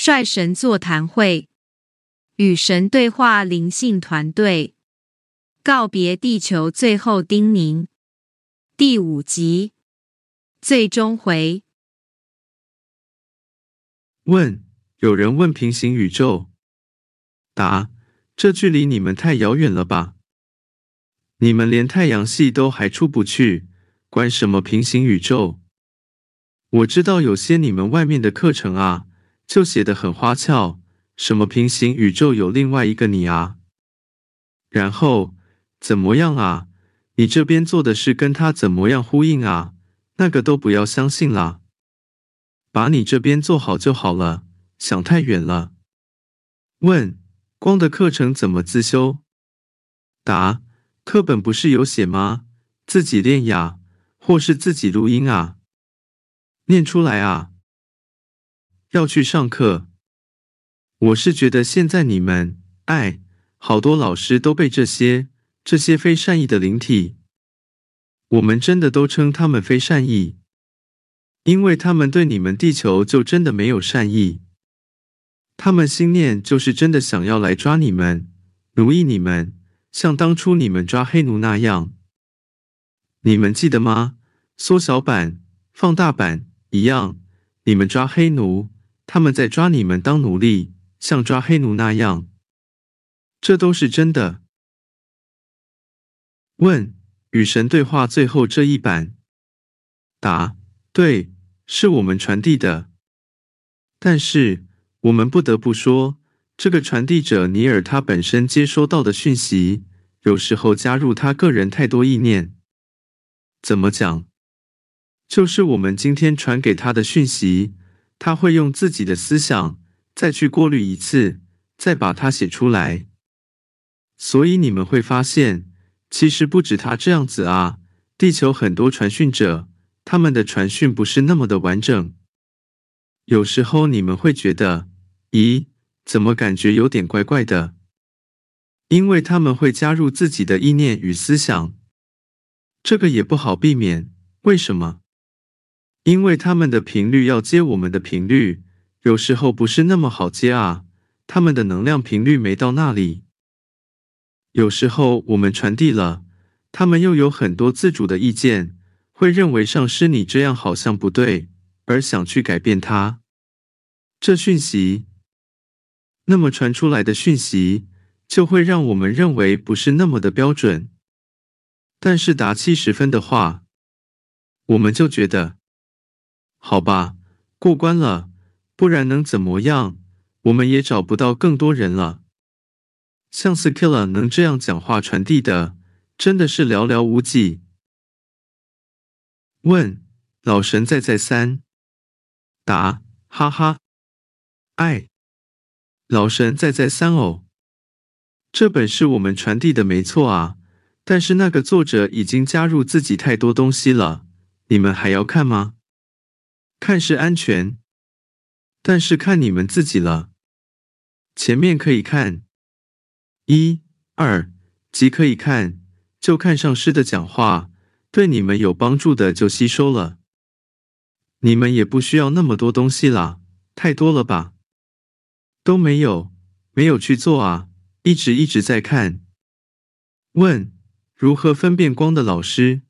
率神座谈会，与神对话灵性团队，告别地球最后叮咛，第五集，最终回。问：有人问平行宇宙？答：这距离你们太遥远了吧？你们连太阳系都还出不去，管什么平行宇宙？我知道有些你们外面的课程啊，就写得很花俏，什么平行宇宙有另外一个你啊，然后怎么样啊？你这边做的事跟他怎么样呼应啊？那个都不要相信啦，把你这边做好就好了，想太远了。问：光的课程怎么自修？答。课本不是有写吗？自己练呀，或是自己录音啊，念出来啊。要去上课，我是觉得现在你们，哎，好多老师都被这些这些非善意的灵体，我们真的都称他们非善意，因为他们对你们地球就真的没有善意，他们心念就是真的想要来抓你们，奴役你们。像当初你们抓黑奴那样，你们记得吗？缩小版、放大版一样，你们抓黑奴，他们在抓你们当奴隶，像抓黑奴那样，这都是真的。问：与神对话最后这一版？答：对，是我们传递的，但是我们不得不说。这个传递者尼尔，他本身接收到的讯息，有时候加入他个人太多意念。怎么讲？就是我们今天传给他的讯息，他会用自己的思想再去过滤一次，再把它写出来。所以你们会发现，其实不止他这样子啊。地球很多传讯者，他们的传讯不是那么的完整。有时候你们会觉得，咦？怎么感觉有点怪怪的？因为他们会加入自己的意念与思想，这个也不好避免。为什么？因为他们的频率要接我们的频率，有时候不是那么好接啊。他们的能量频率没到那里。有时候我们传递了，他们又有很多自主的意见，会认为上师你这样好像不对，而想去改变它。这讯息。那么传出来的讯息就会让我们认为不是那么的标准，但是达七十分的话，我们就觉得好吧，过关了，不然能怎么样？我们也找不到更多人了。像 Skilla 能这样讲话传递的，真的是寥寥无几。问老神在在三，答哈哈，爱。老神在在三哦，这本是我们传递的没错啊，但是那个作者已经加入自己太多东西了，你们还要看吗？看是安全，但是看你们自己了。前面可以看，一、二即可以看，就看上师的讲话，对你们有帮助的就吸收了，你们也不需要那么多东西啦，太多了吧。都没有，没有去做啊！一直一直在看。问：如何分辨光的老师？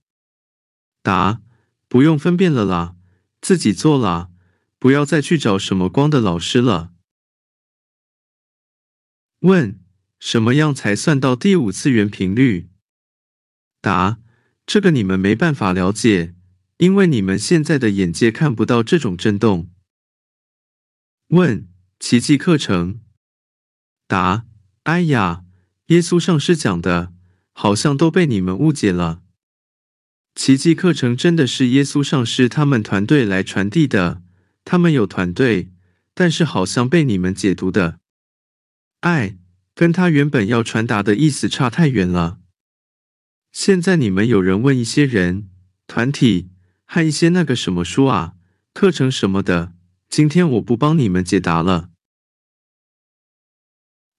答：不用分辨了啦，自己做啦，不要再去找什么光的老师了。问：什么样才算到第五次元频率？答：这个你们没办法了解，因为你们现在的眼界看不到这种震动。问。奇迹课程，答：哎呀，耶稣上师讲的，好像都被你们误解了。奇迹课程真的是耶稣上师他们团队来传递的，他们有团队，但是好像被你们解读的爱，跟他原本要传达的意思差太远了。现在你们有人问一些人、团体和一些那个什么书啊、课程什么的。今天我不帮你们解答了。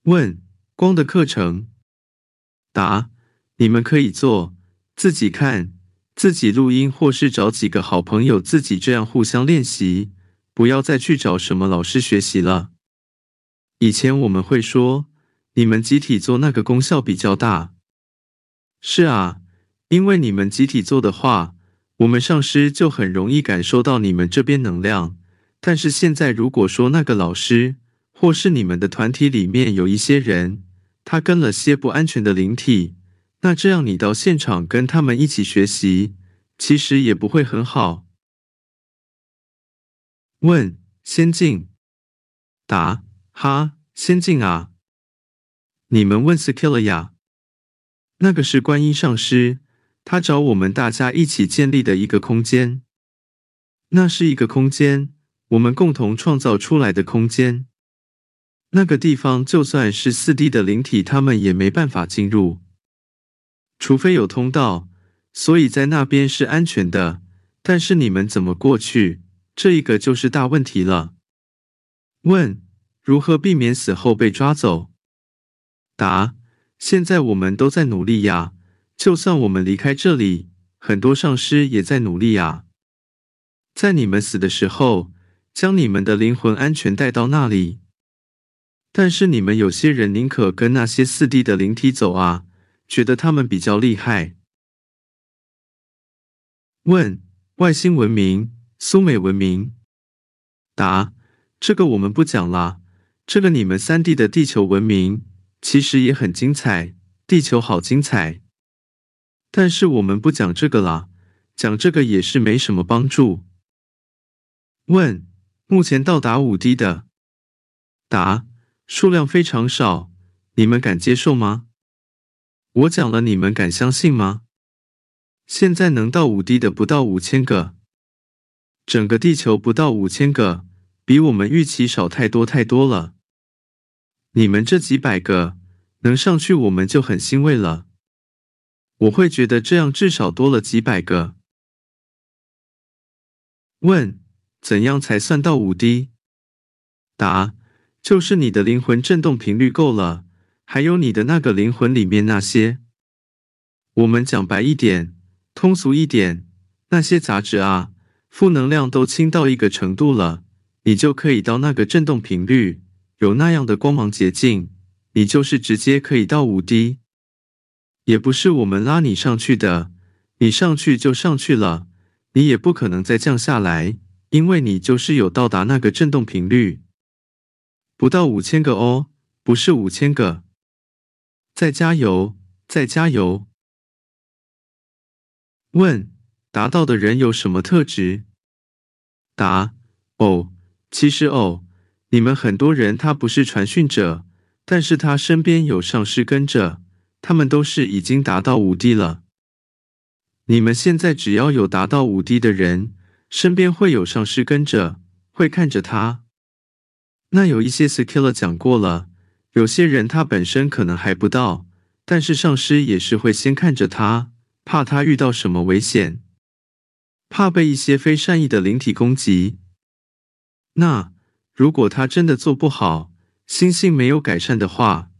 问光的课程，答：你们可以做，自己看，自己录音，或是找几个好朋友，自己这样互相练习。不要再去找什么老师学习了。以前我们会说，你们集体做那个功效比较大。是啊，因为你们集体做的话，我们上师就很容易感受到你们这边能量。但是现在，如果说那个老师或是你们的团体里面有一些人，他跟了些不安全的灵体，那这样你到现场跟他们一起学习，其实也不会很好。问：先进？答：哈，先进啊！你们问 s k i l l 呀？那个是观音上师，他找我们大家一起建立的一个空间。那是一个空间，我们共同创造出来的空间。那个地方就算是四 D 的灵体，他们也没办法进入，除非有通道。所以在那边是安全的，但是你们怎么过去？这一个就是大问题了。问：如何避免死后被抓走？答：现在我们都在努力呀。就算我们离开这里，很多上师也在努力呀。在你们死的时候，将你们的灵魂安全带到那里。但是你们有些人宁可跟那些四 D 的灵体走啊，觉得他们比较厉害。问：外星文明、苏美文明？答：这个我们不讲啦。这个你们三 D 的地球文明其实也很精彩，地球好精彩。但是我们不讲这个啦，讲这个也是没什么帮助。问：目前到达五 D 的？答。数量非常少，你们敢接受吗？我讲了，你们敢相信吗？现在能到五 D 的不到五千个，整个地球不到五千个，比我们预期少太多太多了。你们这几百个能上去，我们就很欣慰了。我会觉得这样至少多了几百个。问：怎样才算到五 D？答。就是你的灵魂振动频率够了，还有你的那个灵魂里面那些，我们讲白一点，通俗一点，那些杂质啊，负能量都清到一个程度了，你就可以到那个振动频率，有那样的光芒捷径，你就是直接可以到五 D，也不是我们拉你上去的，你上去就上去了，你也不可能再降下来，因为你就是有到达那个振动频率。不到五千个哦，不是五千个。再加油，再加油。问：达到的人有什么特质？答：哦，其实哦，你们很多人他不是传讯者，但是他身边有上师跟着，他们都是已经达到五帝了。你们现在只要有达到五帝的人，身边会有上师跟着，会看着他。那有一些 skiller 讲过了，有些人他本身可能还不到，但是上师也是会先看着他，怕他遇到什么危险，怕被一些非善意的灵体攻击。那如果他真的做不好，心性没有改善的话，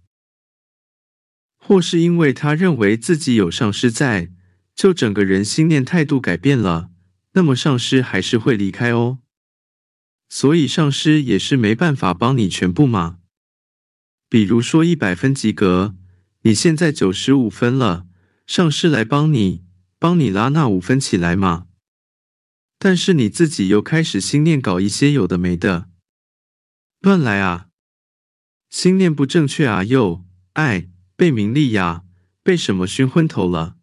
或是因为他认为自己有上师在，就整个人心念态度改变了，那么上师还是会离开哦。所以上师也是没办法帮你全部嘛。比如说一百分及格，你现在九十五分了，上师来帮你，帮你拉那五分起来嘛。但是你自己又开始心念搞一些有的没的，乱来啊！心念不正确啊，又爱被名利呀，被什么熏昏头了？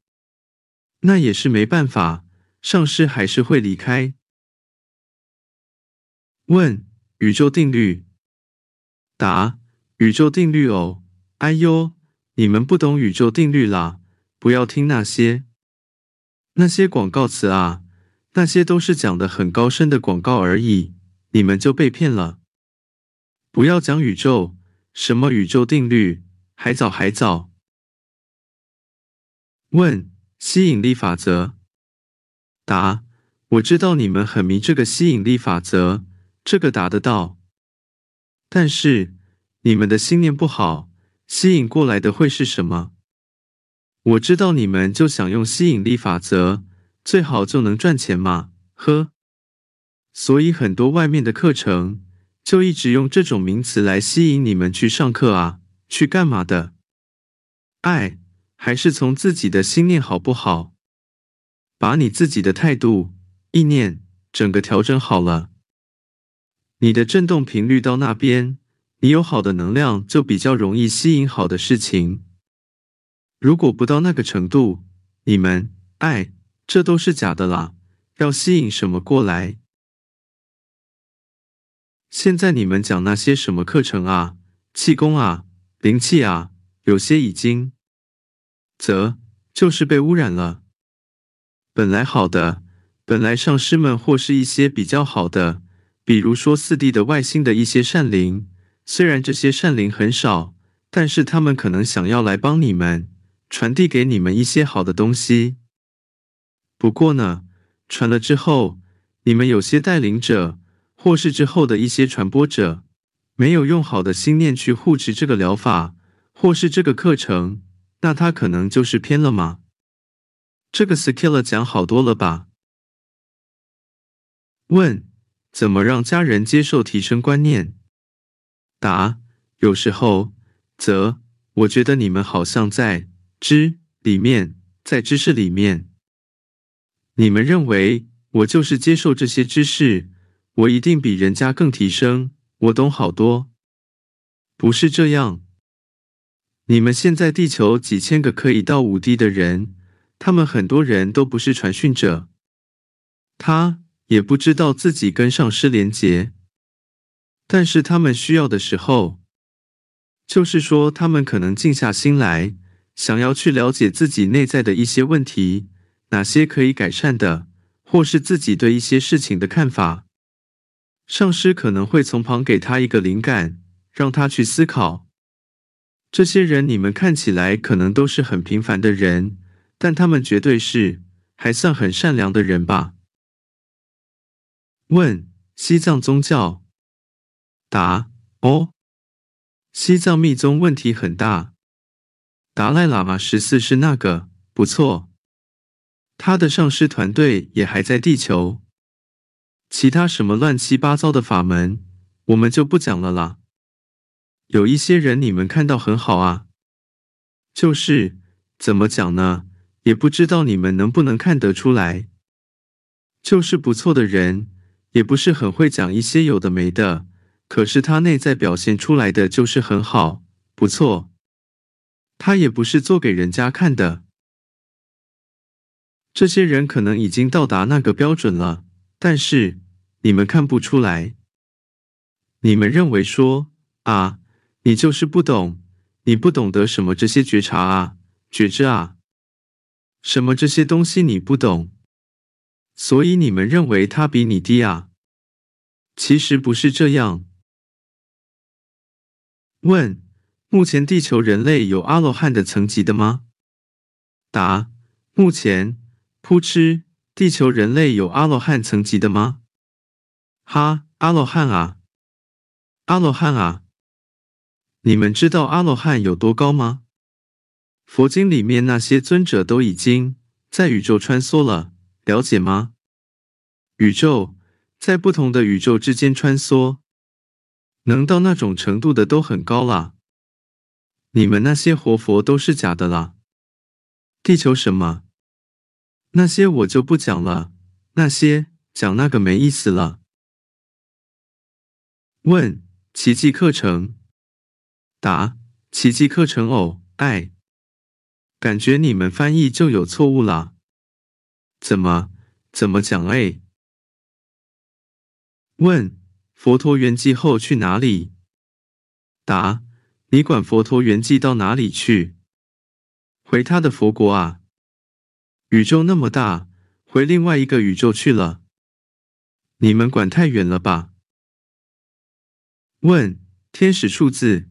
那也是没办法，上师还是会离开。问宇宙定律？答宇宙定律哦。哎呦，你们不懂宇宙定律啦！不要听那些那些广告词啊，那些都是讲的很高深的广告而已，你们就被骗了。不要讲宇宙，什么宇宙定律？还早还早。问吸引力法则？答我知道你们很迷这个吸引力法则。这个答得到，但是你们的心念不好，吸引过来的会是什么？我知道你们就想用吸引力法则，最好就能赚钱嘛，呵。所以很多外面的课程就一直用这种名词来吸引你们去上课啊，去干嘛的？爱还是从自己的心念好不好？把你自己的态度、意念整个调整好了，你的振动频率到那边，你有好的能量，就比较容易吸引好的事情。如果不到那个程度，你们爱这都是假的啦，要吸引什么过来？现在你们讲那些什么课程啊、气功啊、灵气啊，有些已经，则就是被污染了。本来好的，本来上师们或是一些比较好的，比如说四 D 的外星的一些善灵，虽然这些善灵很少，但是他们可能想要来帮你们，传递给你们一些好的东西。不过呢，传了之后，你们有些带领者。或是之后的一些传播者没有用好的心念去护持这个疗法，或是这个课程，那他可能就是偏了吗？这个 skill 讲好多了吧？问：怎么让家人接受提升观念？答：有时候，则我觉得你们好像在知里面，在知识里面，你们认为我就是接受这些知识。我一定比人家更提升，我懂好多，不是这样。你们现在地球几千个可以到五 D 的人，他们很多人都不是传讯者，他也不知道自己跟上师连结，但是他们需要的时候，就是说他们可能静下心来，想要去了解自己内在的一些问题，哪些可以改善的，或是自己对一些事情的看法。上师可能会从旁给他一个灵感，让他去思考。这些人你们看起来可能都是很平凡的人，但他们绝对是还算很善良的人吧？问：西藏宗教？答：哦，西藏密宗问题很大。达赖喇嘛十四是那个，不错。他的上师团队也还在地球。其他什么乱七八糟的法门，我们就不讲了啦。有一些人你们看到很好啊，就是怎么讲呢？也不知道你们能不能看得出来，就是不错的人，也不是很会讲一些有的没的，可是他内在表现出来的就是很好，不错。他也不是做给人家看的。这些人可能已经到达那个标准了。但是你们看不出来，你们认为说啊，你就是不懂，你不懂得什么这些觉察啊、觉知啊，什么这些东西你不懂，所以你们认为他比你低啊？其实不是这样。问：目前地球人类有阿罗汉的层级的吗？答：目前，扑哧。地球人类有阿罗汉层级的吗？哈，阿罗汉啊，阿罗汉啊！你们知道阿罗汉有多高吗？佛经里面那些尊者都已经在宇宙穿梭了，了解吗？宇宙在不同的宇宙之间穿梭，能到那种程度的都很高了。你们那些活佛都是假的啦！地球什么？那些我就不讲了，那些讲那个没意思了。问：奇迹课程？答：奇迹课程哦，爱。感觉你们翻译就有错误了。怎么？怎么讲？哎？问：佛陀圆寂后去哪里？答：你管佛陀圆寂到哪里去？回他的佛国啊。宇宙那么大，回另外一个宇宙去了。你们管太远了吧？问天使数字？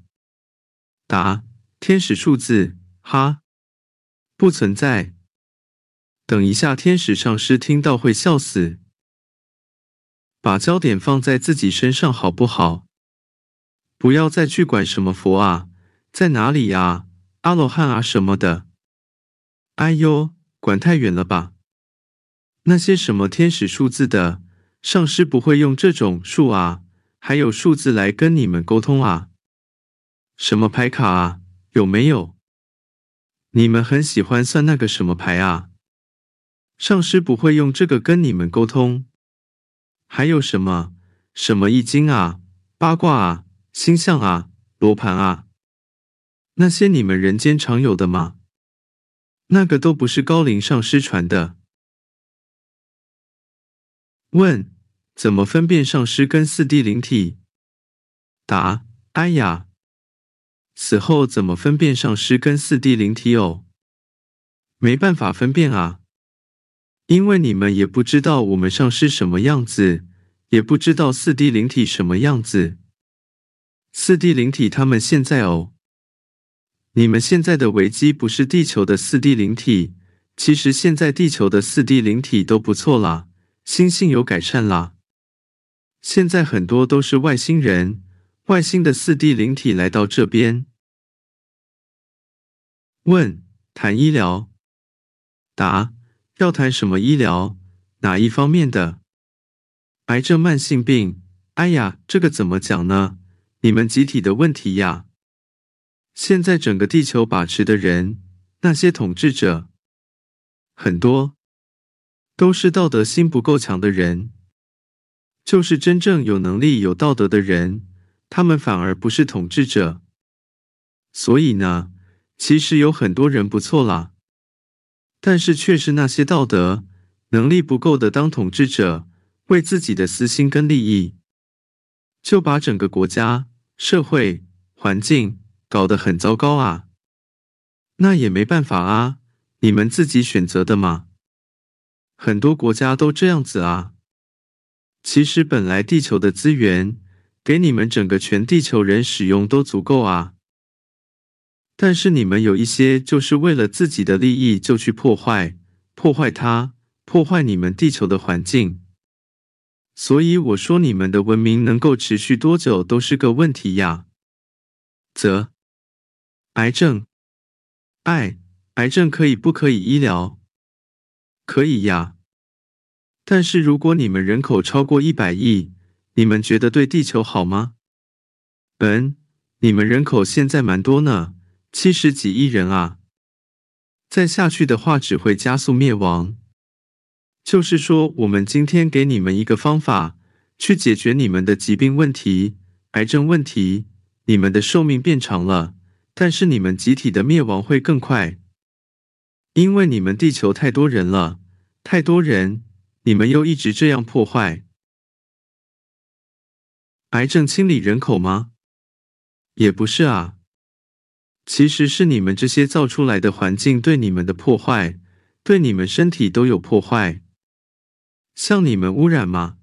答天使数字？哈，不存在。等一下，天使上师听到会笑死。把焦点放在自己身上好不好？不要再去管什么佛啊，在哪里呀？阿罗汉啊什么的。哎呦！管太远了吧？那些什么天使数字的上师不会用这种数啊，还有数字来跟你们沟通啊？什么牌卡啊？有没有？你们很喜欢算那个什么牌啊？上师不会用这个跟你们沟通。还有什么什么易经啊、八卦啊、星象啊、罗盘啊，那些你们人间常有的吗？那个都不是高龄上师传的。问：怎么分辨上师跟四谛灵体？答：哎呀，死后怎么分辨上师跟四谛灵体哦？没办法分辨啊。因为你们也不知道我们上师什么样子，也不知道四 D 灵体什么样子。四 D 灵体他们现在哦，你们现在的危机不是地球的四 D 灵体，其实现在地球的四 D 灵体都不错啦，心性有改善啦。现在很多都是外星人，外星的四 D 灵体来到这边。问：谈医疗？答。要谈什么医疗？哪一方面的？癌症、慢性病？哎呀，这个怎么讲呢？你们集体的问题呀！现在整个地球把持的人，那些统治者，很多都是道德心不够强的人，就是真正有能力、有道德的人，他们反而不是统治者。所以呢，其实有很多人不错啦。但是却是那些道德能力不够的当统治者，为自己的私心跟利益，就把整个国家、社会环境搞得很糟糕啊！那也没办法啊，你们自己选择的嘛。很多国家都这样子啊。其实本来地球的资源给你们整个全地球人使用都足够啊。但是你们有一些就是为了自己的利益就去破坏，破坏它，破坏你们地球的环境。所以我说你们的文明能够持续多久都是个问题呀。则，癌症，癌，癌症可以不可以医疗？可以呀。但是如果你们人口超过一百亿，你们觉得对地球好吗？嗯，你们人口现在蛮多呢。七十几亿人啊，再下去的话只会加速灭亡。就是说，我们今天给你们一个方法，去解决你们的疾病问题、癌症问题，你们的寿命变长了，但是你们集体的灭亡会更快，因为你们地球太多人了，太多人，你们又一直这样破坏。癌症清理人口吗？也不是啊。其实是你们这些造出来的环境对你们的破坏，对你们身体都有破坏。像你们污染吗？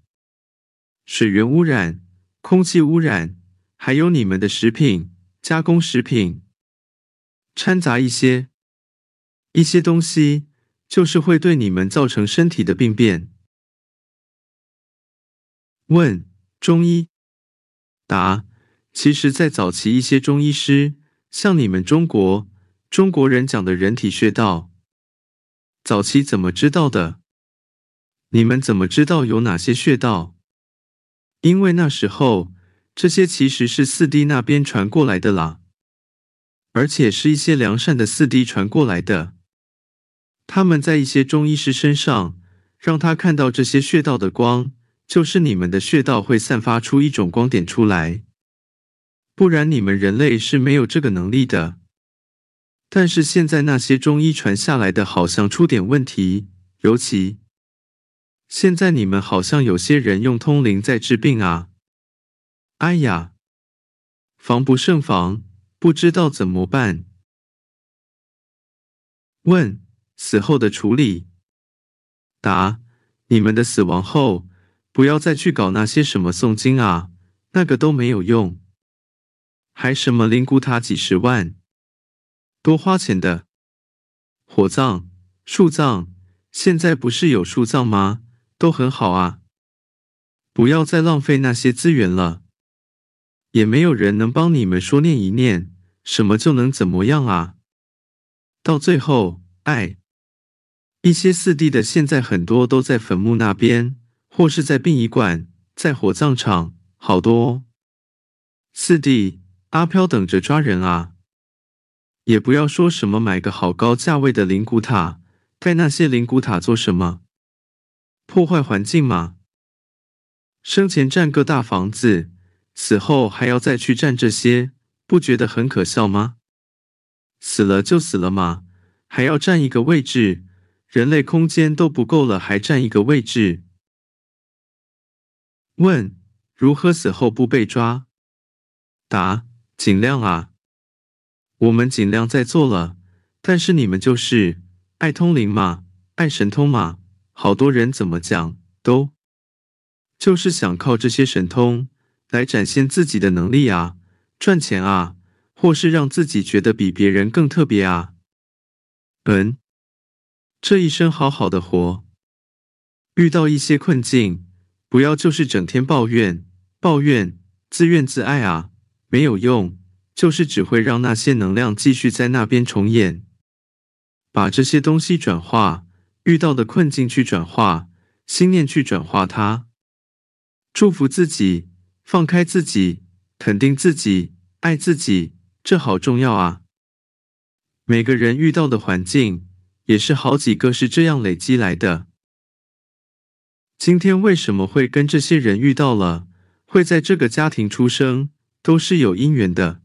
水源污染、空气污染，还有你们的食品加工食品掺杂一些一些东西，就是会对你们造成身体的病变。问中医答：其实，在早期一些中医师。像你们中国中国人讲的人体穴道，早期怎么知道的？你们怎么知道有哪些穴道？因为那时候这些其实是四 D 那边传过来的啦，而且是一些良善的四 D 传过来的。他们在一些中医师身上，让他看到这些穴道的光，就是你们的穴道会散发出一种光点出来。不然你们人类是没有这个能力的。但是现在那些中医传下来的，好像出点问题。尤其现在你们好像有些人用通灵在治病啊！哎呀，防不胜防，不知道怎么办。问：死后的处理？答：你们的死亡后，不要再去搞那些什么诵经啊，那个都没有用。还什么灵骨塔几十万，多花钱的火葬、树葬，现在不是有树葬吗？都很好啊，不要再浪费那些资源了。也没有人能帮你们说念一念，什么就能怎么样啊？到最后，哎，一些四弟的现在很多都在坟墓那边，或是在殡仪馆，在火葬场，好多哦。四弟，阿飘等着抓人啊！也不要说什么买个好高价位的灵骨塔，盖那些灵骨塔做什么？破坏环境吗？生前占个大房子，死后还要再去占这些，不觉得很可笑吗？死了就死了嘛，还要占一个位置？人类空间都不够了，还占一个位置？问：如何死后不被抓？答：尽量啊。我们尽量在做了，但是你们就是爱通灵嘛，爱神通嘛。好多人怎么讲都。就是想靠这些神通来展现自己的能力啊，赚钱啊，或是让自己觉得比别人更特别啊。嗯，这一生好好的活，遇到一些困境，不要就是整天抱怨、抱怨、自怨自艾啊，没有用，就是只会让那些能量继续在那边重演。把这些东西转化，遇到的困境去转化，心念去转化它。祝福自己，放开自己，肯定自己，爱自己，这好重要啊！每个人遇到的环境，也是好几个是这样累积来的。今天为什么会跟这些人遇到了，会在这个家庭出生，都是有因缘的。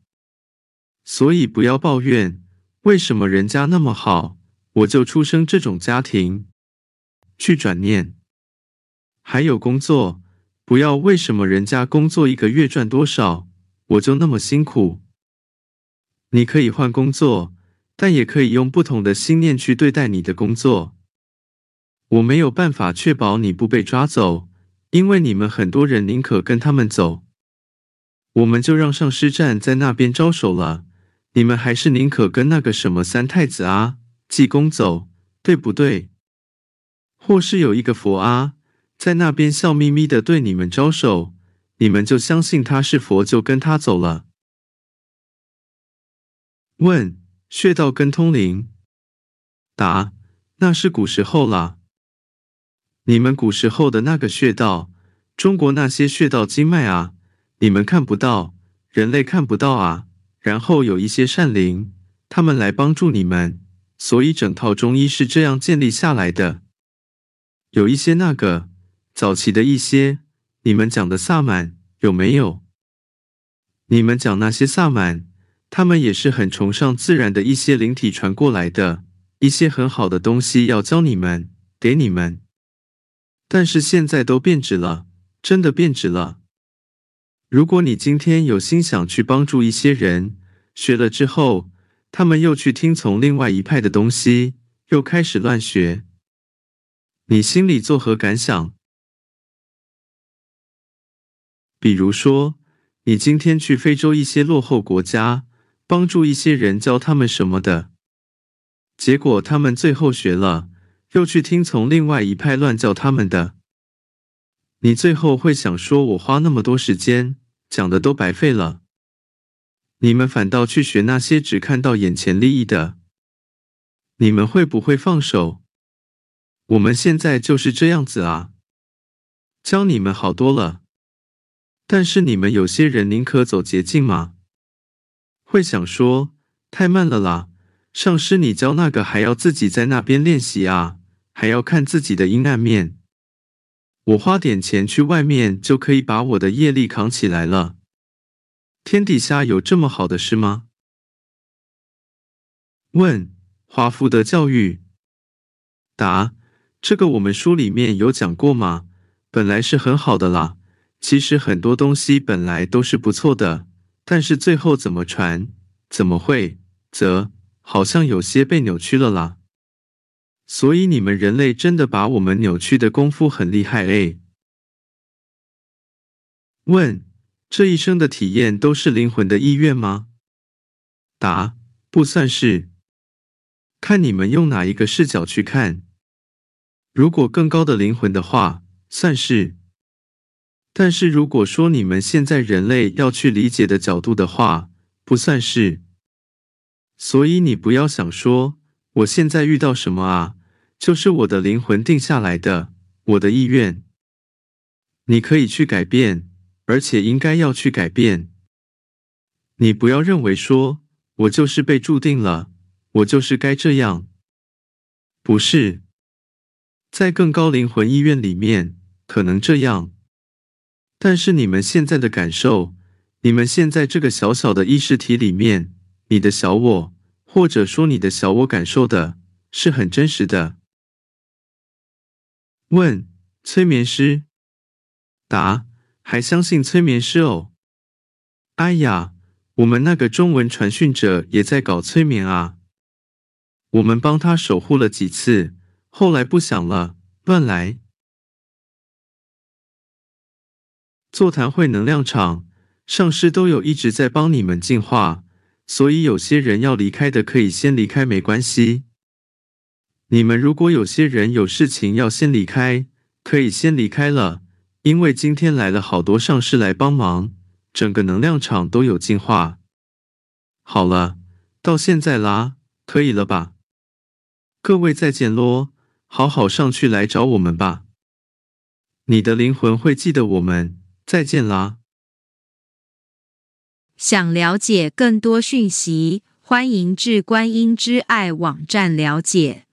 所以不要抱怨，为什么人家那么好，我就出生这种家庭。去转念，还有工作。不要为什么人家工作一个月赚多少，我就那么辛苦。你可以换工作，但也可以用不同的心念去对待你的工作。我没有办法确保你不被抓走，因为你们很多人宁可跟他们走。我们就让上师站在那边招手了，你们还是宁可跟那个什么三太子啊、济公走，对不对？或是有一个佛啊？在那边笑眯眯的对你们招手，你们就相信他是佛，就跟他走了。问：穴道跟通灵？答：那是古时候了。你们古时候的那个穴道，中国那些穴道经脉啊，你们看不到，人类看不到啊。然后有一些善灵，他们来帮助你们，所以整套中医是这样建立下来的。有一些那个。早期的一些，你们讲的萨满有没有？你们讲那些萨满，他们也是很崇尚自然的一些灵体传过来的，一些很好的东西要教你们，给你们。但是现在都变质了，真的变质了。如果你今天有心想去帮助一些人，学了之后，他们又去听从另外一派的东西，又开始乱学，你心里作何感想？比如说，你今天去非洲一些落后国家，帮助一些人教他们什么的，结果他们最后学了，又去听从另外一派乱教他们的，你最后会想说：我花那么多时间讲的都白费了。你们反倒去学那些只看到眼前利益的，你们会不会放手？我们现在就是这样子啊，教你们好多了。但是你们有些人宁可走捷径吗？会想说太慢了啦，上师你教那个还要自己在那边练习啊，还要看自己的阴暗面。我花点钱去外面就可以把我的业力扛起来了。天底下有这么好的事吗？问华福德教育。答：这个我们书里面有讲过吗？本来是很好的啦。其实很多东西本来都是不错的，但是最后怎么传，怎么会，则好像有些被扭曲了啦。所以你们人类真的把我们扭曲的功夫很厉害诶。问：这一生的体验都是灵魂的意愿吗？答：不算是，看你们用哪一个视角去看。如果更高的灵魂的话，算是。但是如果说你们现在人类要去理解的角度的话，不算是。所以你不要想说我现在遇到什么啊，就是我的灵魂定下来的，我的意愿。你可以去改变，而且应该要去改变。你不要认为说，我就是被注定了，我就是该这样。不是，在更高灵魂意愿里面，可能这样。但是你们现在的感受，你们现在这个小小的意识体里面，你的小我，或者说你的小我感受的，是很真实的。问：催眠师？答：还相信催眠师哦？哎呀，我们那个中文传讯者也在搞催眠啊。我们帮他守护了几次，后来不想了，乱来。座谈会能量场上师都有一直在帮你们进化，所以有些人要离开的可以先离开，没关系。你们如果有些人有事情要先离开，可以先离开了，因为今天来了好多上师来帮忙，整个能量场都有进化。好了，到现在啦，可以了吧？各位再见咯，好好上去来找我们吧。你的灵魂会记得我们。再见啦！想了解更多讯息，欢迎至观音之爱网站了解。